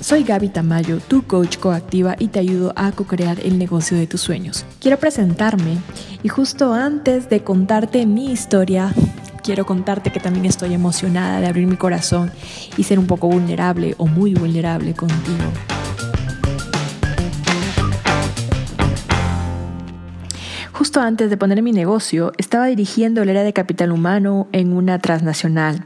soy Gaby Tamayo, tu coach coactiva y te ayudo a co-crear el negocio de tus sueños. Quiero presentarme y justo antes de contarte mi historia, quiero contarte que también estoy emocionada de abrir mi corazón y ser un poco vulnerable o muy vulnerable contigo. Justo antes de poner mi negocio, estaba dirigiendo el área de capital humano en una transnacional.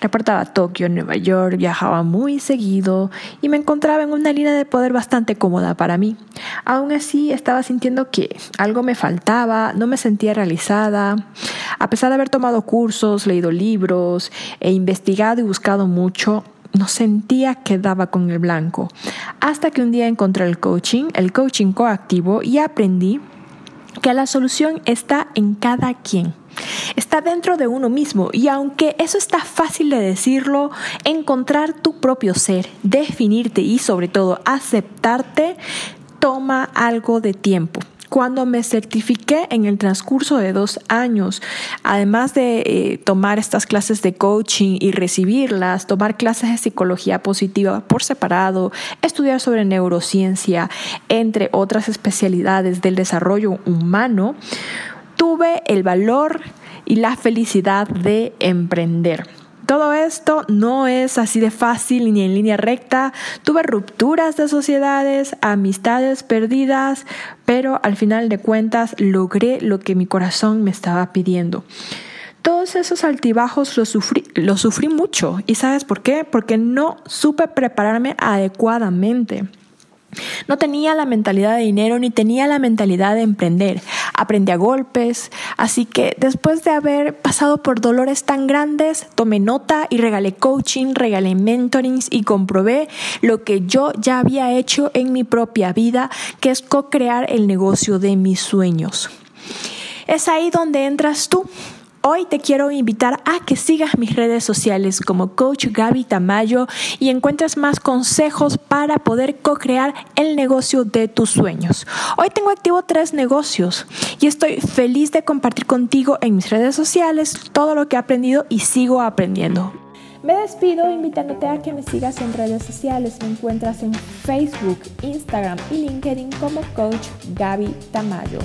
Reportaba Tokio, Nueva York, viajaba muy seguido y me encontraba en una línea de poder bastante cómoda para mí. Aún así, estaba sintiendo que algo me faltaba, no me sentía realizada. A pesar de haber tomado cursos, leído libros e investigado y buscado mucho, no sentía que daba con el blanco. Hasta que un día encontré el coaching, el coaching coactivo, y aprendí que la solución está en cada quien. Está dentro de uno mismo y aunque eso está fácil de decirlo, encontrar tu propio ser, definirte y sobre todo aceptarte toma algo de tiempo. Cuando me certifiqué en el transcurso de dos años, además de eh, tomar estas clases de coaching y recibirlas, tomar clases de psicología positiva por separado, estudiar sobre neurociencia, entre otras especialidades del desarrollo humano, tuve el valor y la felicidad de emprender. Todo esto no es así de fácil ni en línea recta. Tuve rupturas de sociedades, amistades perdidas, pero al final de cuentas logré lo que mi corazón me estaba pidiendo. Todos esos altibajos los sufrí, los sufrí mucho. ¿Y sabes por qué? Porque no supe prepararme adecuadamente. No tenía la mentalidad de dinero ni tenía la mentalidad de emprender. Aprendí a golpes, así que después de haber pasado por dolores tan grandes, tomé nota y regalé coaching, regalé mentorings y comprobé lo que yo ya había hecho en mi propia vida, que es co-crear el negocio de mis sueños. Es ahí donde entras tú. Hoy te quiero invitar a que sigas mis redes sociales como Coach Gaby Tamayo y encuentres más consejos para poder co-crear el negocio de tus sueños. Hoy tengo activo tres negocios y estoy feliz de compartir contigo en mis redes sociales todo lo que he aprendido y sigo aprendiendo. Me despido invitándote a que me sigas en redes sociales. Me encuentras en Facebook, Instagram y LinkedIn como Coach Gaby Tamayo.